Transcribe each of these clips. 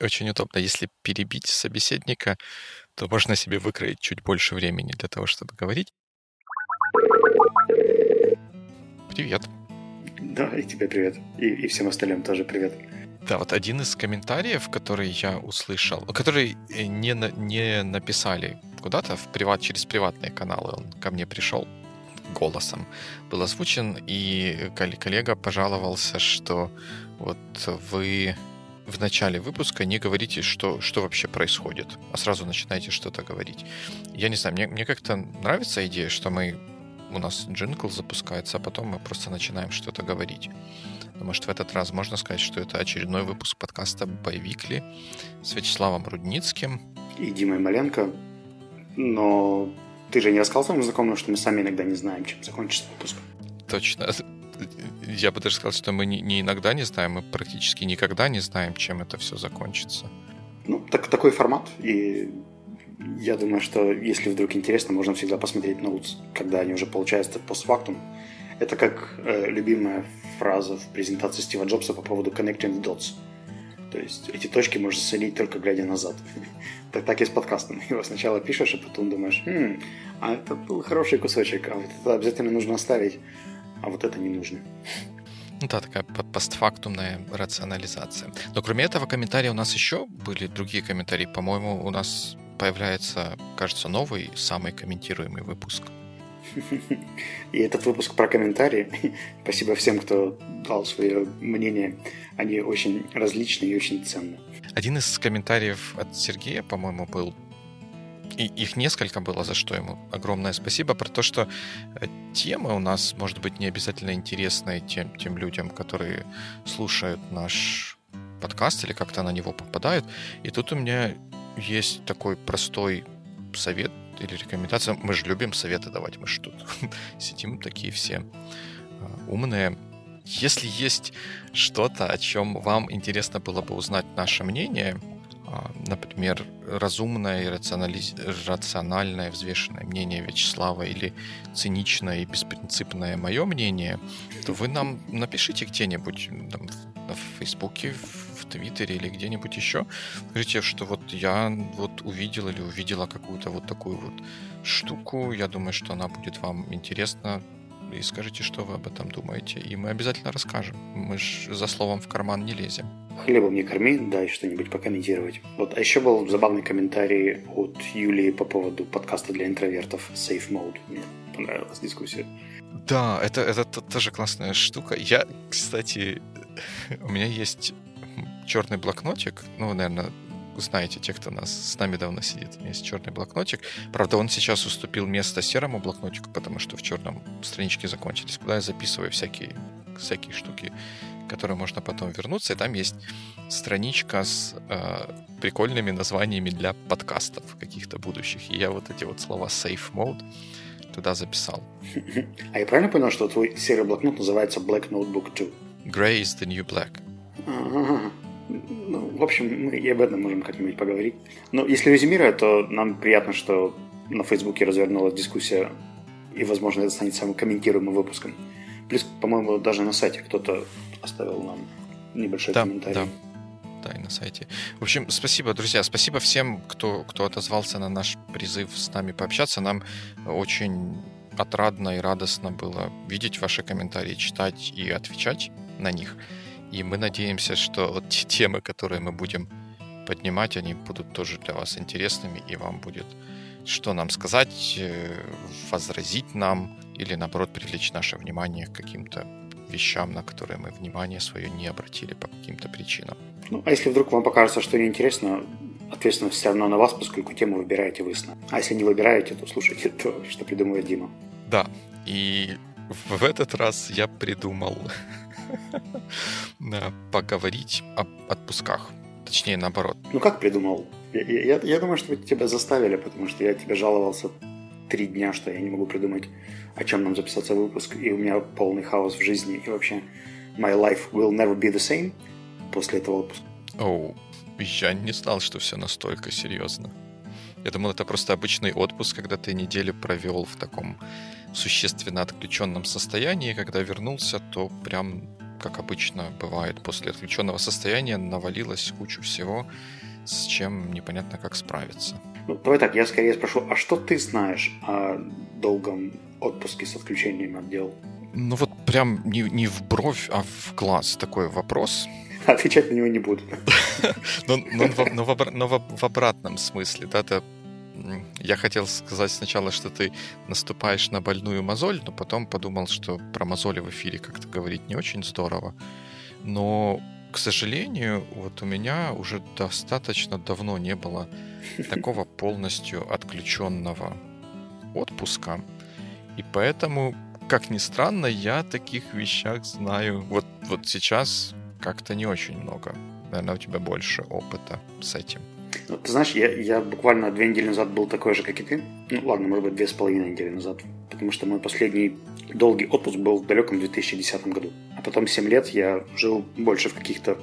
Очень удобно. Если перебить собеседника, то можно себе выкроить чуть больше времени для того, чтобы говорить. Привет. Да, и тебе привет. И, и всем остальным тоже привет. Да, вот один из комментариев, который я услышал, который э, не, не написали куда-то в приват, через приватные каналы, он ко мне пришел голосом, был озвучен, и коллега пожаловался, что вот вы в начале выпуска не говорите, что, что вообще происходит, а сразу начинаете что-то говорить. Я не знаю, мне, мне как-то нравится идея, что мы у нас джингл запускается, а потом мы просто начинаем что-то говорить. Но, может, в этот раз можно сказать, что это очередной выпуск подкаста «Боевикли» с Вячеславом Рудницким. И Димой Маленко. Но ты же не рассказал своим знакомым, что мы сами иногда не знаем, чем закончится выпуск. Точно. Я бы даже сказал, что мы не, иногда не знаем, мы практически никогда не знаем, чем это все закончится. Ну, так, такой формат, и я думаю, что если вдруг интересно, можно всегда посмотреть ноутс, когда они уже получаются постфактум. Это как э, любимая фраза в презентации Стива Джобса по поводу connecting the dots. То есть эти точки можно соединить только глядя назад. так, так и с подкастом. Его сначала пишешь, а потом думаешь, хм, а это был хороший кусочек, а вот это обязательно нужно оставить, а вот это не нужно. Ну да, такая постфактумная рационализация. Но кроме этого комментария у нас еще были другие комментарии. По-моему, у нас появляется, кажется, новый, самый комментируемый выпуск. И этот выпуск про комментарии. Спасибо всем, кто дал свое мнение. Они очень различные и очень ценные. Один из комментариев от Сергея, по-моему, был и их несколько было, за что ему огромное спасибо, про то, что э, тема у нас может быть не обязательно интересная тем, тем людям, которые слушают наш подкаст или как-то на него попадают. И тут у меня есть такой простой совет или рекомендация. Мы же любим советы давать, мы же тут сидим такие все э, умные. Если есть что-то, о чем вам интересно было бы узнать наше мнение, а, например, разумное и рационализ... рациональное, взвешенное мнение Вячеслава или циничное и беспринципное мое мнение, то вы нам напишите где-нибудь там, в Фейсбуке, в Твиттере или где-нибудь еще. Скажите, что вот я вот увидел или увидела какую-то вот такую вот штуку. Я думаю, что она будет вам интересна. И скажите, что вы об этом думаете. И мы обязательно расскажем. Мы же за словом в карман не лезем. Хлебом не корми, дай что-нибудь покомментировать. Вот, а еще был забавный комментарий от Юлии по поводу подкаста для интровертов Safe Mode. Мне понравилась дискуссия. Да, это, это тоже классная штука. Я, кстати, у меня есть черный блокнотик. Ну, наверное, знаете, те, кто нас с нами давно сидит. У меня есть черный блокнотик. Правда, он сейчас уступил место серому блокнотику, потому что в черном странички закончились, куда я записываю всякие, всякие штуки, которые можно потом вернуться. И там есть страничка с э, прикольными названиями для подкастов каких-то будущих. И я вот эти вот слова safe mode туда записал. А я правильно понял, что твой серый блокнот называется Black Notebook 2? Gray is the new black. Ага. Ну, в общем, мы и об этом можем как-нибудь поговорить. Но если резюмируя, то нам приятно, что на Фейсбуке развернулась дискуссия, и, возможно, это станет самым комментируемым выпуском. Плюс, по-моему, даже на сайте кто-то оставил нам небольшой да, комментарий. Да. Да, и на сайте. В общем, спасибо, друзья. Спасибо всем, кто, кто отозвался на наш призыв с нами пообщаться. Нам очень отрадно и радостно было видеть ваши комментарии, читать и отвечать на них. И мы надеемся, что вот те темы, которые мы будем поднимать, они будут тоже для вас интересными, и вам будет что нам сказать, э, возразить нам или, наоборот, привлечь наше внимание к каким-то вещам, на которые мы внимание свое не обратили по каким-то причинам. Ну, а если вдруг вам покажется, что неинтересно, ответственность все равно на вас, поскольку тему выбираете вы сами. А если не выбираете, то слушайте то, что придумывает Дима. Да, и в этот раз я придумал поговорить об отпусках. Точнее, наоборот. Ну как придумал? Я, я, я думаю, что тебя заставили, потому что я тебе жаловался три дня, что я не могу придумать, о чем нам записаться выпуск, и у меня полный хаос в жизни, и вообще my life will never be the same после этого выпуска. Оу, oh, я не знал, что все настолько серьезно. Я думал, это просто обычный отпуск, когда ты неделю провел в таком существенно отключенном состоянии. Когда вернулся, то прям как обычно бывает после отключенного состояния, навалилось кучу всего, с чем непонятно как справиться. Ну, давай так, я скорее спрошу, а что ты знаешь о долгом отпуске с отключением от дел? Ну вот прям не, не в бровь, а в глаз такой вопрос. Отвечать на него не буду. Но, в, но в, в обратном смысле, да, ты я хотел сказать сначала, что ты наступаешь на больную мозоль, но потом подумал, что про мозоли в эфире как-то говорить не очень здорово. Но, к сожалению, вот у меня уже достаточно давно не было такого полностью отключенного отпуска. И поэтому, как ни странно, я о таких вещах знаю. Вот, вот сейчас как-то не очень много. Наверное, у тебя больше опыта с этим. Ну, ты знаешь, я, я буквально две недели назад был такой же, как и ты. Ну, ладно, может быть, две с половиной недели назад. Потому что мой последний долгий отпуск был в далеком 2010 году. А потом 7 лет я жил больше в каких-то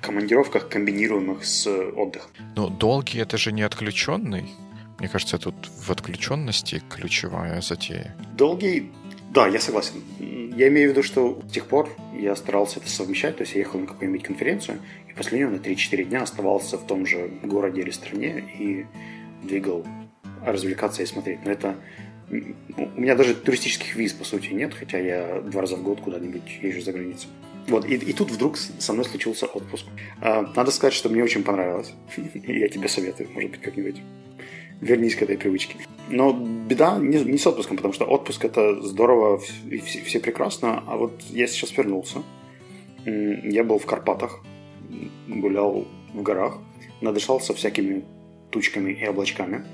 командировках, комбинируемых с отдыхом. Ну, долгий это же не отключенный. Мне кажется, тут в отключенности ключевая затея. Долгий, да, я согласен. Я имею в виду, что с тех пор я старался это совмещать, то есть я ехал на какую-нибудь конференцию, и после нее на 3-4 дня оставался в том же городе или стране и двигал развлекаться и смотреть. Но это... У меня даже туристических виз, по сути, нет, хотя я два раза в год куда-нибудь езжу за границу. Вот, и, и тут вдруг со мной случился отпуск. А, надо сказать, что мне очень понравилось. Я тебе советую, может быть, как-нибудь вернись к этой привычке. Но беда не, не с отпуском, потому что отпуск это здорово, и все, все прекрасно, а вот я сейчас вернулся. Я был в Карпатах, гулял в горах, надышался всякими тучками и облачками.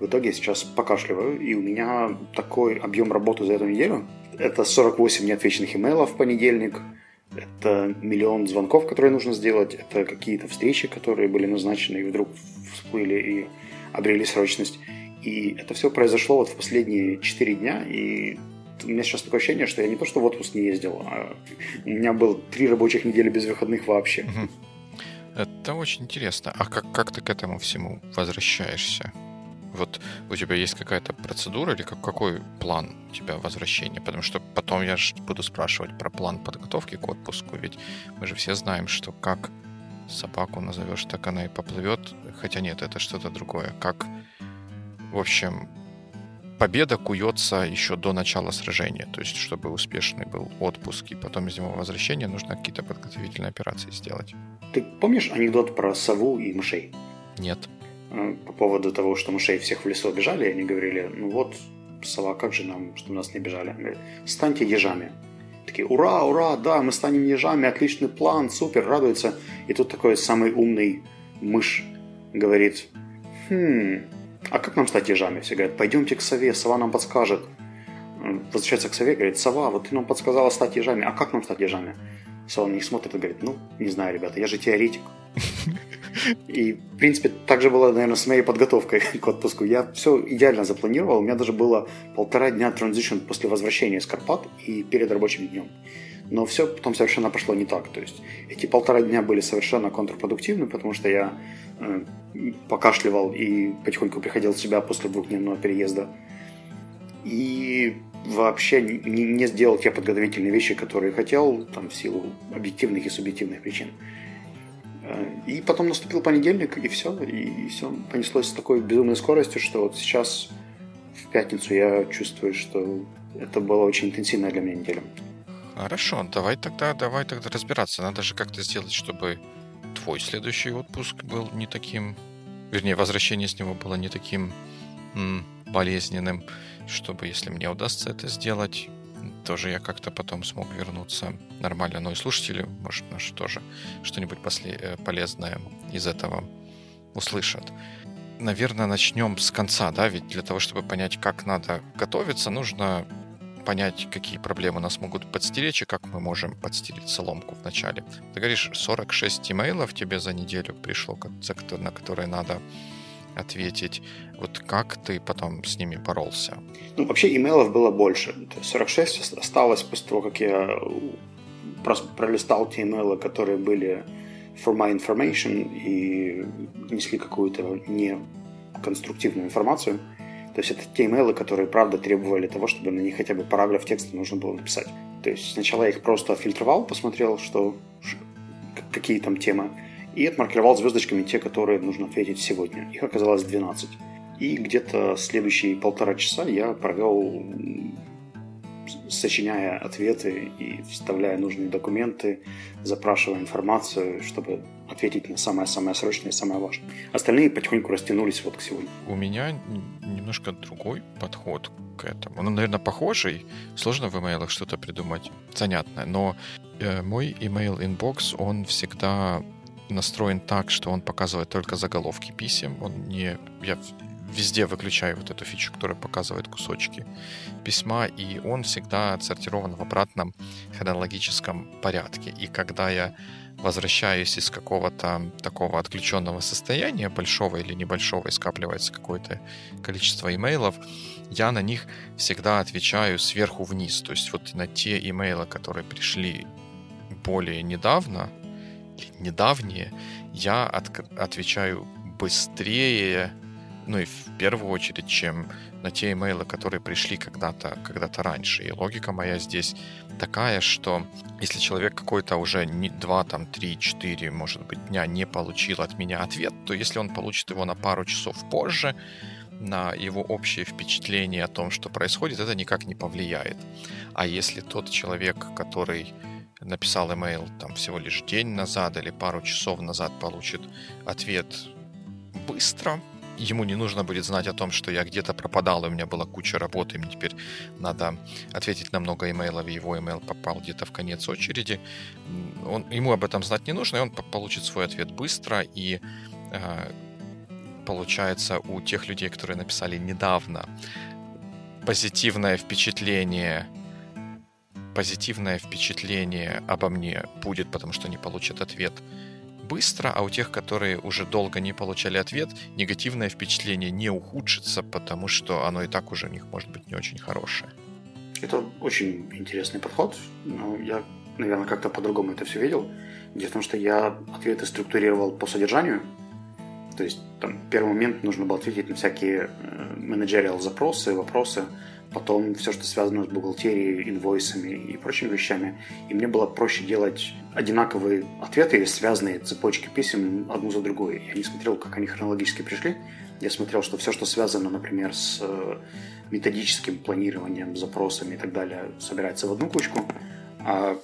В итоге я сейчас покашливаю, и у меня такой объем работы за эту неделю. Это 48 неотвеченных имейлов в понедельник, это миллион звонков, которые нужно сделать, это какие-то встречи, которые были назначены и вдруг всплыли и обрели срочность. И это все произошло вот в последние 4 дня, и у меня сейчас такое ощущение, что я не то что в отпуск не ездил, а у меня было три рабочих недели без выходных вообще. Это очень интересно. А как, как ты к этому всему возвращаешься? Вот у тебя есть какая-то процедура или как, какой план у тебя возвращения? Потому что потом я же буду спрашивать про план подготовки к отпуску, ведь мы же все знаем, что как собаку назовешь, так она и поплывет. Хотя нет, это что-то другое. Как, в общем, победа куется еще до начала сражения. То есть, чтобы успешный был отпуск и потом из него возвращение, нужно какие-то подготовительные операции сделать. Ты помнишь анекдот про сову и мышей? Нет. Э, по поводу того, что мышей всех в лесу обижали, они говорили, ну вот, сова, как же нам, что нас не обижали? Говорит, станьте ежами. Такие, ура, ура, да, мы станем ежами, отличный план, супер, радуется. И тут такой самый умный мышь говорит, хм, а как нам стать ежами? Все говорят, пойдемте к сове, сова нам подскажет. Возвращается к сове, говорит, сова, вот ты нам подсказала стать ежами, а как нам стать ежами? Сова на них смотрит и говорит, ну, не знаю, ребята, я же теоретик. И, в принципе, так же было, наверное, с моей подготовкой к отпуску. Я все идеально запланировал. У меня даже было полтора дня транзишн после возвращения из Карпат и перед рабочим днем. Но все потом совершенно пошло не так. То есть эти полтора дня были совершенно контрпродуктивны, потому что я э, покашливал и потихоньку приходил в себя после двухдневного переезда. И вообще не, не сделал те подготовительные вещи, которые хотел, там, в силу объективных и субъективных причин. И потом наступил понедельник, и все, и все понеслось с такой безумной скоростью, что вот сейчас в пятницу я чувствую, что это была очень интенсивная для меня неделя. Хорошо, давай тогда, давай тогда разбираться. Надо же как-то сделать, чтобы твой следующий отпуск был не таким, вернее, возвращение с него было не таким м, болезненным, чтобы, если мне удастся это сделать, тоже я как-то потом смог вернуться нормально. Ну и слушатели, может, наши тоже что-нибудь после, э, полезное из этого услышат. Наверное, начнем с конца, да, ведь для того, чтобы понять, как надо готовиться, нужно понять, какие проблемы нас могут подстеречь и как мы можем подстереть соломку в начале. Ты говоришь, 46 имейлов тебе за неделю пришло, на которые надо ответить. Вот как ты потом с ними боролся? Ну, вообще имейлов было больше. 46 осталось после того, как я пролистал те имейлы, которые были for my information и несли какую-то неконструктивную информацию. То есть это те имейлы, которые, правда, требовали того, чтобы на них хотя бы параграф текста нужно было написать. То есть сначала я их просто фильтровал, посмотрел, что, какие там темы, и отмаркировал звездочками те, которые нужно ответить сегодня. Их оказалось 12. И где-то следующие полтора часа я провел сочиняя ответы и вставляя нужные документы, запрашивая информацию, чтобы ответить на самое-самое срочное и самое важное. Остальные потихоньку растянулись вот к сегодня. У меня немножко другой подход к этому. Он, наверное, похожий. Сложно в имейлах что-то придумать занятное, но э, мой email inbox, он всегда настроен так, что он показывает только заголовки писем. Он не... Я везде выключаю вот эту фичу, которая показывает кусочки письма, и он всегда отсортирован в обратном хронологическом порядке. И когда я возвращаюсь из какого-то такого отключенного состояния, большого или небольшого, и скапливается какое-то количество имейлов, я на них всегда отвечаю сверху вниз. То есть вот на те имейлы, которые пришли более недавно, недавние, я от, отвечаю быстрее, ну и в первую очередь, чем на те имейлы, которые пришли когда-то когда раньше. И логика моя здесь такая, что если человек какой-то уже не 2, там, 3, 4, может быть, дня не получил от меня ответ, то если он получит его на пару часов позже, на его общее впечатление о том, что происходит, это никак не повлияет. А если тот человек, который написал имейл там всего лишь день назад или пару часов назад получит ответ быстро, ему не нужно будет знать о том, что я где-то пропадал, и у меня была куча работы, и мне теперь надо ответить на много имейлов, и его имейл попал где-то в конец очереди. Он, ему об этом знать не нужно, и он получит свой ответ быстро, и э, получается у тех людей, которые написали недавно, позитивное впечатление позитивное впечатление обо мне будет, потому что они получат ответ быстро, а у тех, которые уже долго не получали ответ, негативное впечатление не ухудшится, потому что оно и так уже у них может быть не очень хорошее. Это очень интересный подход. Но я, наверное, как-то по-другому это все видел. Дело в том, что я ответы структурировал по содержанию. То есть там первый момент нужно было ответить на всякие э, менеджериал запросы, вопросы, потом все, что связано с бухгалтерией, инвойсами и прочими вещами. И мне было проще делать одинаковые ответы или связанные цепочки писем одну за другой. Я не смотрел, как они хронологически пришли. Я смотрел, что все, что связано, например, с э, методическим планированием, запросами и так далее, собирается в одну кучку, а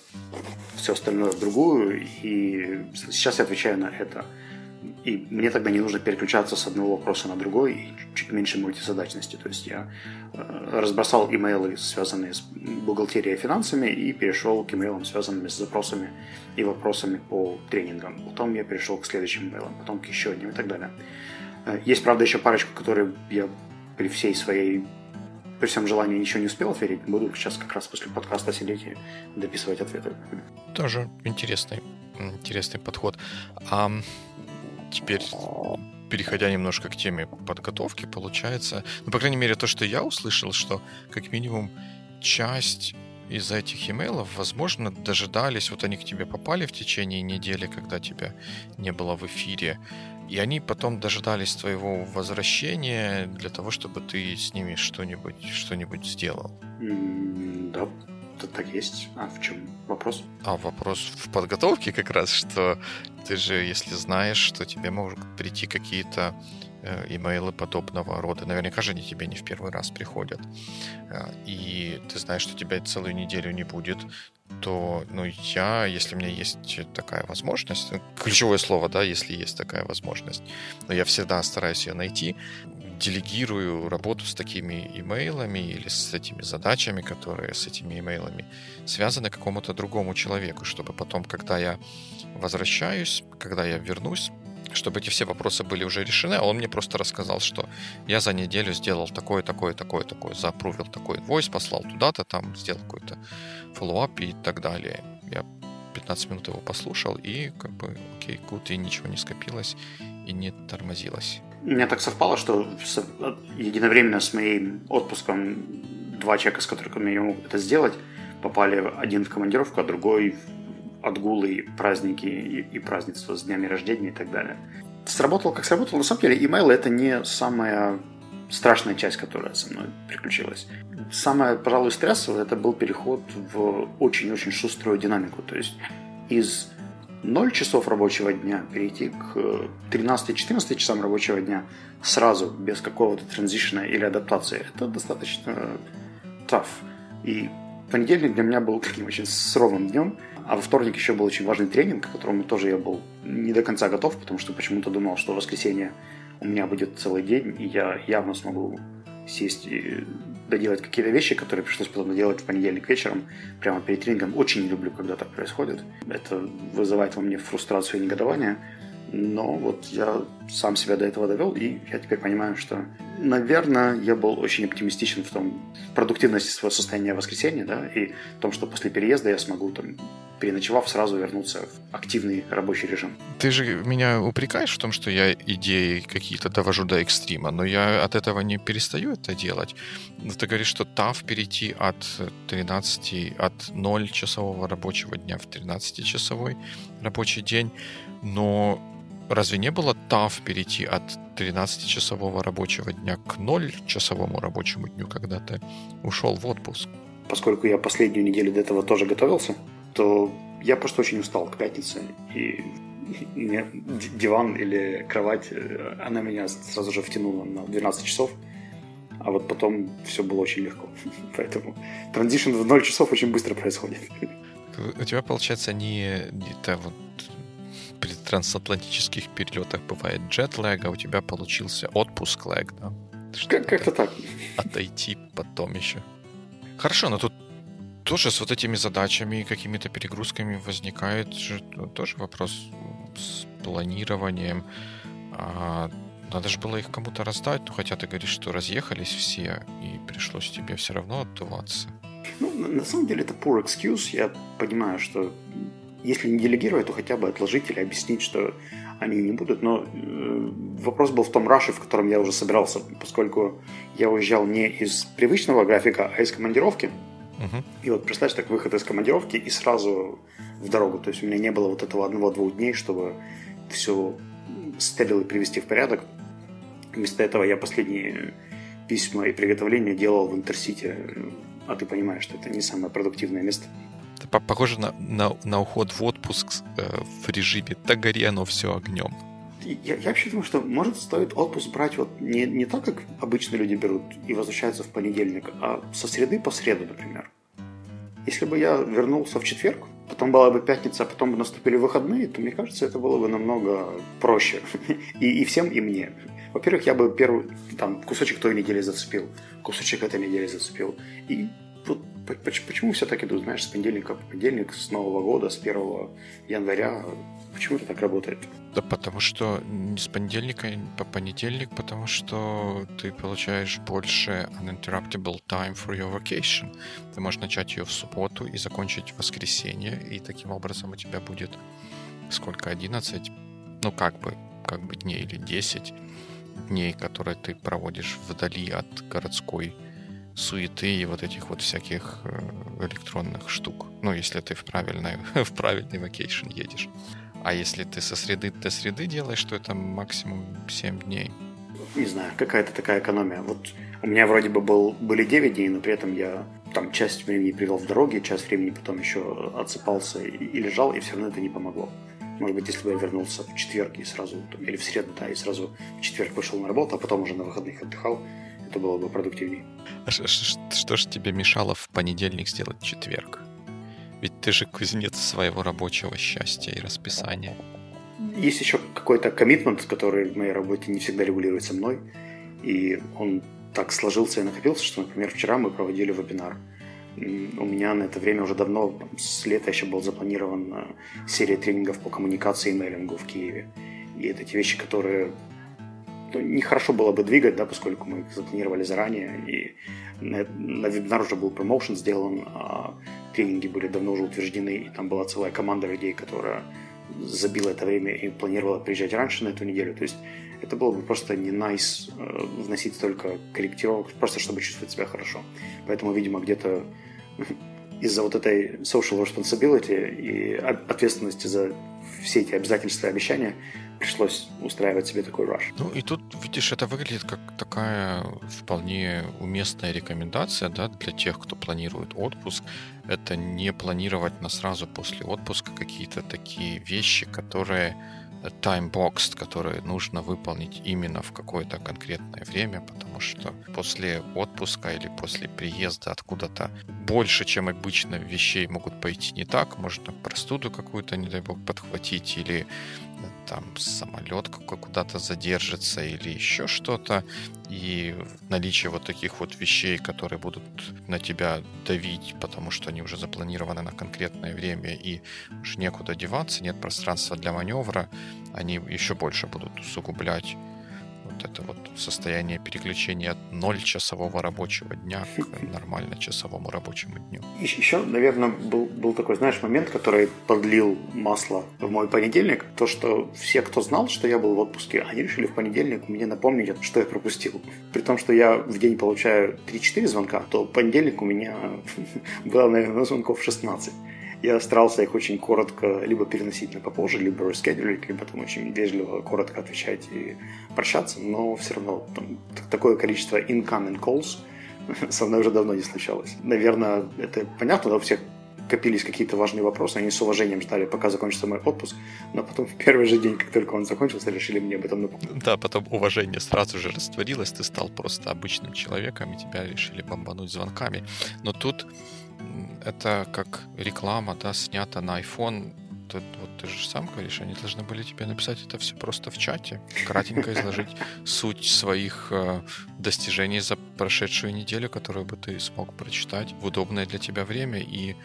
все остальное в другую. И сейчас я отвечаю на это. И мне тогда не нужно переключаться с одного вопроса на другой и чуть меньше мультизадачности. То есть я э, разбросал имейлы, связанные с бухгалтерией и финансами, и перешел к имейлам, связанными с запросами и вопросами по тренингам. Потом я перешел к следующим имейлам, потом к еще одним и так далее. Э, есть, правда, еще парочку, которые я при всей своей при всем желании ничего не успел ответить. Буду сейчас как раз после подкаста сидеть и дописывать ответы. Тоже интересный, интересный подход. А теперь переходя немножко к теме подготовки, получается, ну, по крайней мере, то, что я услышал, что как минимум часть из этих имейлов, возможно, дожидались, вот они к тебе попали в течение недели, когда тебя не было в эфире, и они потом дожидались твоего возвращения для того, чтобы ты с ними что-нибудь что-нибудь сделал. Да, так есть. А в чем вопрос? А вопрос в подготовке как раз, что ты же, если знаешь, что тебе могут прийти какие-то э, имейлы подобного рода, наверняка же они тебе не в первый раз приходят, э, и ты знаешь, что тебя целую неделю не будет, то, ну, я, если у меня есть такая возможность, ключевое слово, да, если есть такая возможность, но я всегда стараюсь ее найти, делегирую работу с такими имейлами или с этими задачами, которые с этими имейлами связаны какому-то другому человеку, чтобы потом, когда я возвращаюсь, когда я вернусь, чтобы эти все вопросы были уже решены, а он мне просто рассказал, что я за неделю сделал такое, такое, такое, такое, за approve ил такой invoice, послал туда-то, там сделал какой-то follow-up и так далее. Я 15 минут его послушал, и как бы, okay, good, и ничего не скопилось, и не тормозилось. У меня так совпало, что единовременно с моим отпуском два человека, с которыми я мог это сделать, попали один в командировку, а другой отгулы, праздники и, и празднества с днями рождения и так далее. Сработало как сработало. На самом деле, имейл это не самая страшная часть, которая со мной приключилась. Самое, пожалуй, стрессовое это был переход в очень-очень шуструю динамику. То есть из 0 часов рабочего дня перейти к 13-14 часам рабочего дня сразу, без какого-то транзишна или адаптации, это достаточно tough. И понедельник для меня был таким очень суровым днем, а во вторник еще был очень важный тренинг, к которому тоже я был не до конца готов, потому что почему-то думал, что в воскресенье у меня будет целый день, и я явно смогу сесть и доделать какие-то вещи, которые пришлось потом доделать в понедельник вечером, прямо перед тренингом. Очень не люблю, когда так происходит. Это вызывает во мне фрустрацию и негодование. Но вот я сам себя до этого довел, и я теперь понимаю, что, наверное, я был очень оптимистичен в том в продуктивности своего состояния в воскресенье, да, и в том, что после переезда я смогу там переночевав, сразу вернуться в активный рабочий режим. Ты же меня упрекаешь в том, что я идеи какие-то довожу до экстрима, но я от этого не перестаю это делать. Ты говоришь, что ТАВ перейти от 13, от 0-часового рабочего дня в 13-часовой рабочий день, но разве не было ТАВ перейти от 13-часового рабочего дня к 0-часовому рабочему дню, когда ты ушел в отпуск? Поскольку я последнюю неделю до этого тоже готовился, то я просто очень устал к пятнице, и диван или кровать, э, она меня сразу же втянула на 12 часов, а вот потом все было очень легко. Поэтому транзишн в 0 часов очень быстро происходит. У тебя, получается, не это вот при трансатлантических перелетах бывает джетлэг, а у тебя получился отпуск лэг, да? Как- как-то так. Отойти потом еще. Хорошо, но тут тоже с вот этими задачами и какими-то перегрузками возникает же тоже вопрос с планированием. А надо же было их кому-то раздать, ну хотя ты говоришь, что разъехались все, и пришлось тебе все равно отдуваться. Ну, на самом деле это poor excuse. Я понимаю, что если не делегировать, то хотя бы отложить или объяснить, что они не будут. Но э, вопрос был в том раше, в котором я уже собирался, поскольку я уезжал не из привычного графика, а из командировки. Угу. И вот представьте, так выход из командировки и сразу в дорогу. То есть у меня не было вот этого одного-двух дней, чтобы все стерил и привести в порядок. Вместо этого я последние письма и приготовления делал в Интерсити. А ты понимаешь, что это не самое продуктивное место. Это похоже на, на, на уход в отпуск э, в режиме «да гори оно все огнем». Я, я вообще думаю, что может стоит отпуск брать вот не, не так, как обычно люди берут и возвращаются в понедельник, а со среды по среду, например. Если бы я вернулся в четверг, потом была бы пятница, а потом бы наступили выходные, то мне кажется, это было бы намного проще. И, и всем, и мне. Во-первых, я бы первый там кусочек той недели зацепил, кусочек этой недели зацепил. И почему все так идут, знаешь, с понедельника по понедельник, с Нового года, с 1 января Почему это так работает? Да потому что не с понедельника по понедельник, потому что ты получаешь больше uninterruptible time for your vacation. Ты можешь начать ее в субботу и закончить в воскресенье, и таким образом у тебя будет сколько, 11? Ну, как бы, как бы дней или 10 дней, которые ты проводишь вдали от городской суеты и вот этих вот всяких э, электронных штук. Ну, если ты в правильный, в правильный вакейшн едешь. А если ты со среды до среды делаешь, то это максимум 7 дней. Не знаю, какая-то такая экономия. Вот у меня вроде бы был, были 9 дней, но при этом я там часть времени привел в дороге, часть времени потом еще отсыпался и, и лежал, и все равно это не помогло. Может быть, если бы я вернулся в четверг и сразу, или в среду, да, и сразу в четверг пошел на работу, а потом уже на выходных отдыхал, это было бы продуктивнее. А что, что, что же тебе мешало в понедельник сделать четверг? Ведь ты же кузнец своего рабочего счастья и расписания. Есть еще какой-то коммитмент, который в моей работе не всегда регулируется мной. И он так сложился и накопился, что, например, вчера мы проводили вебинар. У меня на это время уже давно, с лета еще был запланирован э, серия тренингов по коммуникации и мейлингу в Киеве. И это те вещи, которые ну, нехорошо было бы двигать, да, поскольку мы их запланировали заранее, и на, на вебинар уже был промоушен сделан, а тренинги были давно уже утверждены, и там была целая команда людей, которая забила это время и планировала приезжать раньше на эту неделю. То есть это было бы просто не nice э, вносить столько корректировок, просто чтобы чувствовать себя хорошо. Поэтому, видимо, где-то из-за вот этой social responsibility и ответственности за все эти обязательства и обещания пришлось устраивать себе такой раш. Ну и тут, видишь, это выглядит как такая вполне уместная рекомендация да, для тех, кто планирует отпуск. Это не планировать на сразу после отпуска какие-то такие вещи, которые time-boxed, которые нужно выполнить именно в какое-то конкретное время, потому что после отпуска или после приезда откуда-то больше, чем обычно, вещей могут пойти не так. Можно простуду какую-то, не дай бог, подхватить или там самолет куда-то задержится или еще что-то. И наличие вот таких вот вещей, которые будут на тебя давить, потому что они уже запланированы на конкретное время и уже некуда деваться, нет пространства для маневра, они еще больше будут усугублять состояние переключения от ноль-часового рабочего дня к нормально-часовому рабочему дню. Еще, наверное, был, был такой, знаешь, момент, который подлил масло в мой понедельник. То, что все, кто знал, что я был в отпуске, они решили в понедельник мне напомнить, что я пропустил. При том, что я в день получаю 3-4 звонка, то понедельник у меня было, наверное, звонков 16 я старался их очень коротко либо переносить на попозже, либо раскедрить, либо там очень вежливо, коротко отвечать и прощаться, но все равно там, такое количество incoming calls со мной уже давно не случалось. Наверное, это понятно, у всех копились какие-то важные вопросы, они с уважением ждали, пока закончится мой отпуск, но потом в первый же день, как только он закончился, решили мне об этом напомнить. Да, потом уважение сразу же растворилось, ты стал просто обычным человеком, и тебя решили бомбануть звонками. Но тут это как реклама, да, снята на iPhone. Тут, вот ты же сам говоришь, они должны были тебе написать это все просто в чате, кратенько изложить суть своих э, достижений за прошедшую неделю, которую бы ты смог прочитать в удобное для тебя время и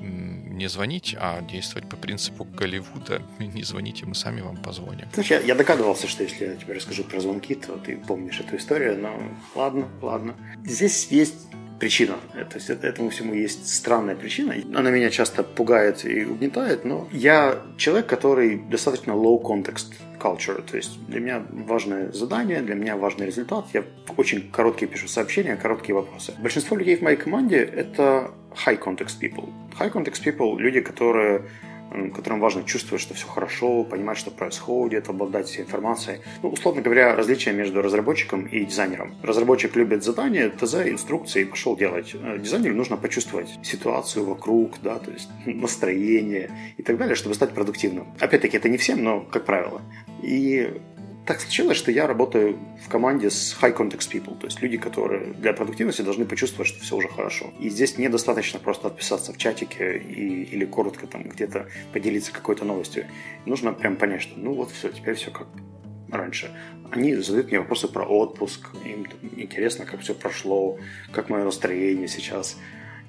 не звонить, а действовать по принципу Голливуда. Не звоните, мы сами вам позвоним. Знаешь, я, я догадывался, что если я тебе расскажу про звонки, то ты помнишь эту историю, но ладно, ладно. Здесь есть причина. То есть этому всему есть странная причина. Она меня часто пугает и угнетает, но я человек, который достаточно low context culture. То есть для меня важное задание, для меня важный результат. Я очень короткие пишу сообщения, короткие вопросы. Большинство людей в моей команде это high context people. High context people – люди, которые которым важно чувствовать, что все хорошо, понимать, что происходит, обладать всей информацией. Ну, условно говоря, различие между разработчиком и дизайнером. Разработчик любит задания, ТЗ, инструкции, пошел делать. Э, дизайнеру нужно почувствовать ситуацию вокруг, да, то есть настроение и так далее, чтобы стать продуктивным. Опять-таки, это не всем, но как правило. И так случилось, что я работаю в команде с high context people, то есть люди, которые для продуктивности должны почувствовать, что все уже хорошо. И здесь недостаточно просто отписаться в чатике и, или коротко там где-то поделиться какой-то новостью. Нужно прям понять, что ну вот все, теперь все как раньше. Они задают мне вопросы про отпуск, им интересно, как все прошло, как мое настроение сейчас.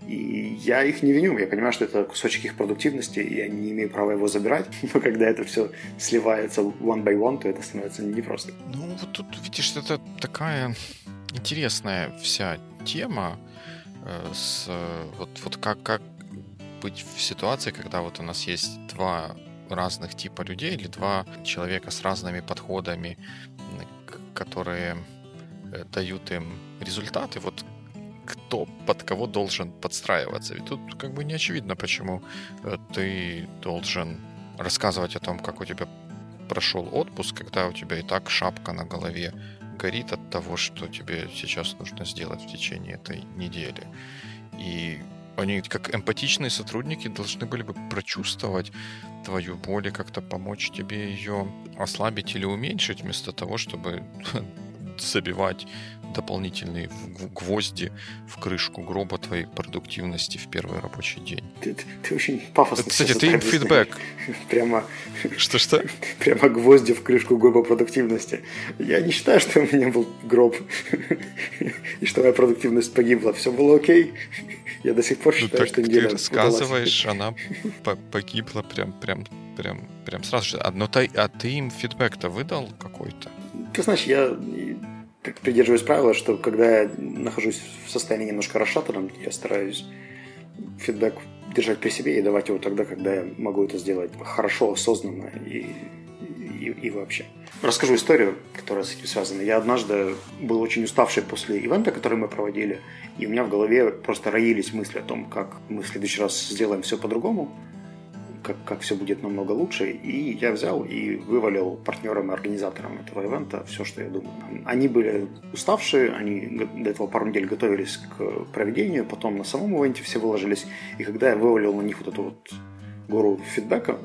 И я их не виню, я понимаю, что это кусочек их продуктивности, и я не имею права его забирать, но когда это все сливается one by one, то это становится непросто. Ну, вот тут, видишь, это такая интересная вся тема э, с вот, вот как, как быть в ситуации, когда вот у нас есть два разных типа людей или два человека с разными подходами, которые э, дают им результаты. Вот кто под кого должен подстраиваться. Ведь тут как бы не очевидно, почему э, ты должен рассказывать о том, как у тебя прошел отпуск, когда у тебя и так шапка на голове горит от того, что тебе сейчас нужно сделать в течение этой недели. И они, как эмпатичные сотрудники, должны были бы прочувствовать твою боль и как-то помочь тебе ее ослабить или уменьшить, вместо того, чтобы забивать дополнительные гвозди в крышку гроба твоей продуктивности в первый рабочий день. Ты, ты, ты очень пафосно. Кстати, ты им фидбэк. Прямо... Что-что? Прямо гвозди в крышку гроба продуктивности. Я не считаю, что у меня был гроб и что моя продуктивность погибла. Все было окей. Я до сих пор ну считаю, ну, что неделя ты рассказываешь, она погибла прям, прям, прям, прям сразу же. А, но ты, а ты им фидбэк-то выдал какой-то? Ты знаешь, я придерживаюсь правила, что когда я нахожусь в состоянии немножко расшатанном, я стараюсь фидбэк держать при себе и давать его тогда, когда я могу это сделать хорошо, осознанно и, и, и вообще. Расскажу историю, которая с этим связана. Я однажды был очень уставший после ивента, который мы проводили, и у меня в голове просто роились мысли о том, как мы в следующий раз сделаем все по-другому, как, как все будет намного лучше. И я взял и вывалил партнерам и организаторам этого ивента все, что я думаю. Они были уставшие, они до этого пару недель готовились к проведению, потом на самом ивенте все выложились. И когда я вывалил на них вот эту вот гору фидбэка,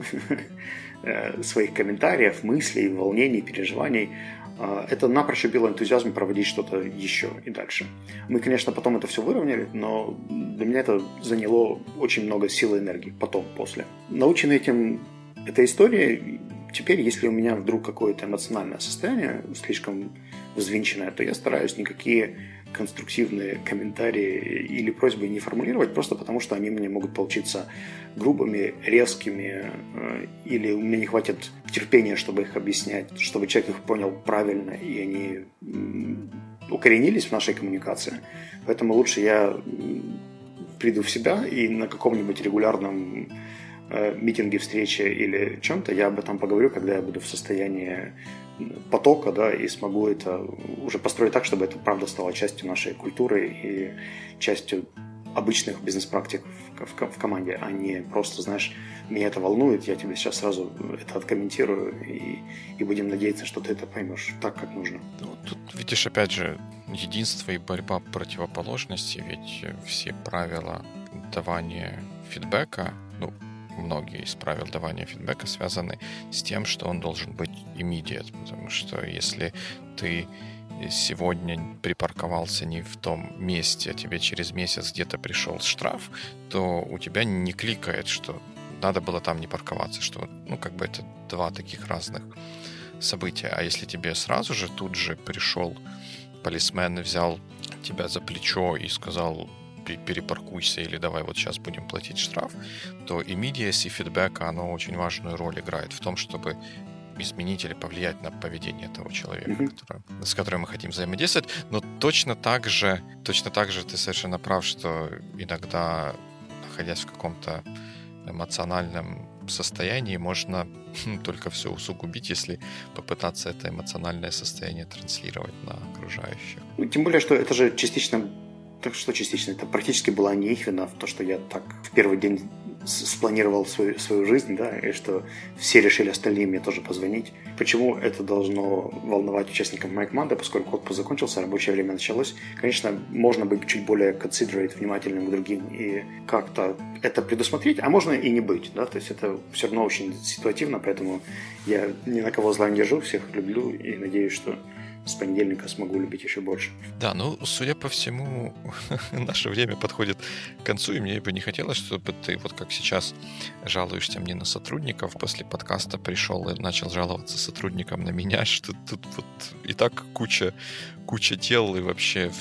э, своих комментариев, мыслей, волнений, переживаний, это напрочь убило энтузиазм проводить что-то еще и дальше. Мы, конечно, потом это все выровняли, но для меня это заняло очень много сил и энергии потом, после. Наученный этим этой историей, теперь, если у меня вдруг какое-то эмоциональное состояние слишком взвинченное, то я стараюсь никакие конструктивные комментарии или просьбы не формулировать, просто потому что они мне могут получиться грубыми, резкими, э, или у меня не хватит терпения, чтобы их объяснять, чтобы человек их понял правильно, и они укоренились в нашей коммуникации. Поэтому лучше я приду в себя и на каком-нибудь регулярном э, митинге, встрече или чем-то я об этом поговорю, когда я буду в состоянии потока, да, и смогу это уже построить так, чтобы это правда стало частью нашей культуры и частью обычных бизнес-практик в, команде, а не просто, знаешь, меня это волнует, я тебе сейчас сразу это откомментирую и, и будем надеяться, что ты это поймешь так, как нужно. Ну, тут, видишь, опять же, единство и борьба противоположности, ведь все правила давания фидбэка, ну, многие из правил давания фидбэка связаны с тем, что он должен быть immediate, потому что если ты сегодня припарковался не в том месте, а тебе через месяц где-то пришел штраф, то у тебя не кликает, что надо было там не парковаться, что, ну, как бы это два таких разных события. А если тебе сразу же тут же пришел полисмен взял тебя за плечо и сказал, перепаркуйся или давай вот сейчас будем платить штраф, то immediacy фидбэка, оно очень важную роль играет в том, чтобы изменить или повлиять на поведение того человека, mm-hmm. который, с которым мы хотим взаимодействовать. Но точно так же, точно так же ты совершенно прав, что иногда, находясь в каком-то эмоциональном состоянии, можно только все усугубить, если попытаться это эмоциональное состояние транслировать на окружающих. Ну, тем более, что это же частично так что частично это практически была не их вина то, что я так в первый день спланировал свою, свою жизнь, да, и что все решили остальные мне тоже позвонить. Почему это должно волновать участников моей команды, поскольку отпуск закончился, рабочее время началось. Конечно, можно быть чуть более considerate, внимательным к другим и как-то это предусмотреть, а можно и не быть, да, то есть это все равно очень ситуативно, поэтому я ни на кого зла не держу, всех люблю и надеюсь, что с понедельника смогу любить еще больше. Да, ну, судя по всему, наше время подходит к концу, и мне бы не хотелось, чтобы ты вот как сейчас жалуешься мне на сотрудников, после подкаста пришел и начал жаловаться сотрудникам на меня, что тут вот и так куча, куча дел, и вообще,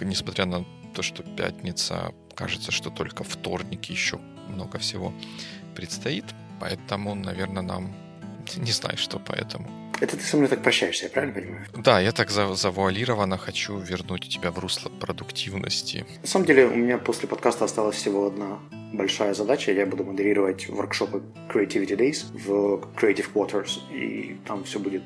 несмотря на то, что пятница, кажется, что только вторник еще много всего предстоит, поэтому, наверное, нам не знаю, что поэтому. Это ты со мной так прощаешься, я правильно понимаю? Да, я так завуалированно хочу вернуть тебя в русло продуктивности. На самом деле, у меня после подкаста осталась всего одна большая задача. Я буду модерировать воркшопы Creativity Days в Creative Quarters, и там все будет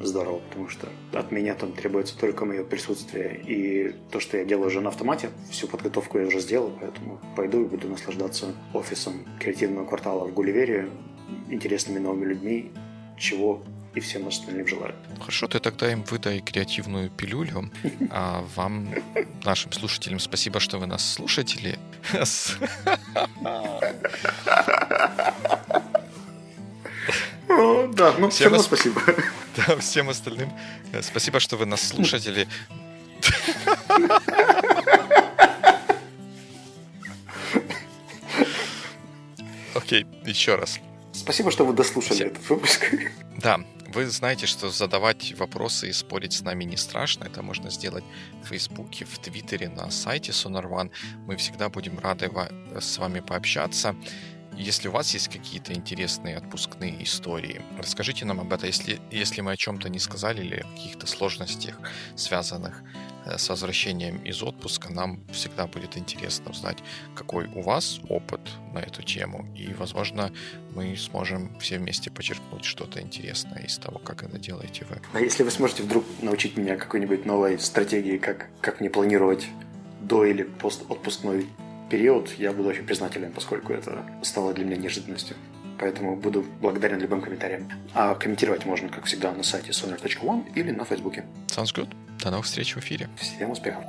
здорово, потому что от меня там требуется только мое присутствие. И то, что я делаю уже на автомате, всю подготовку я уже сделал, поэтому пойду и буду наслаждаться офисом креативного квартала в Гулливере, интересными новыми людьми, чего и всем остальным желаю. Хорошо, ты тогда им выдай креативную пилюлю. А вам, нашим слушателям, спасибо, что вы нас слушатели. Да, ну всем равно спасибо. Да, всем остальным э, спасибо, что вы нас слушатели. Окей, еще раз. Спасибо, что вы дослушали Всем. этот выпуск. Да, вы знаете, что задавать вопросы и спорить с нами не страшно. Это можно сделать в Фейсбуке, в Твиттере, на сайте Sonar One. Мы всегда будем рады с вами пообщаться. Если у вас есть какие-то интересные отпускные истории, расскажите нам об этом. Если, если мы о чем-то не сказали или о каких-то сложностях, связанных Э, с возвращением из отпуска нам всегда будет интересно узнать, какой у вас опыт на эту тему. И, возможно, мы сможем все вместе почерпнуть что-то интересное из того, как это делаете вы. А если вы сможете вдруг научить меня какой-нибудь новой стратегии, как, как мне планировать до или пост отпускной период, я буду очень признателен, поскольку это стало для меня неожиданностью. Поэтому буду благодарен любым комментариям. А комментировать можно, как всегда, на сайте sonar.one или на Фейсбуке. Sounds good. До новых встреч в эфире. Всем успехов.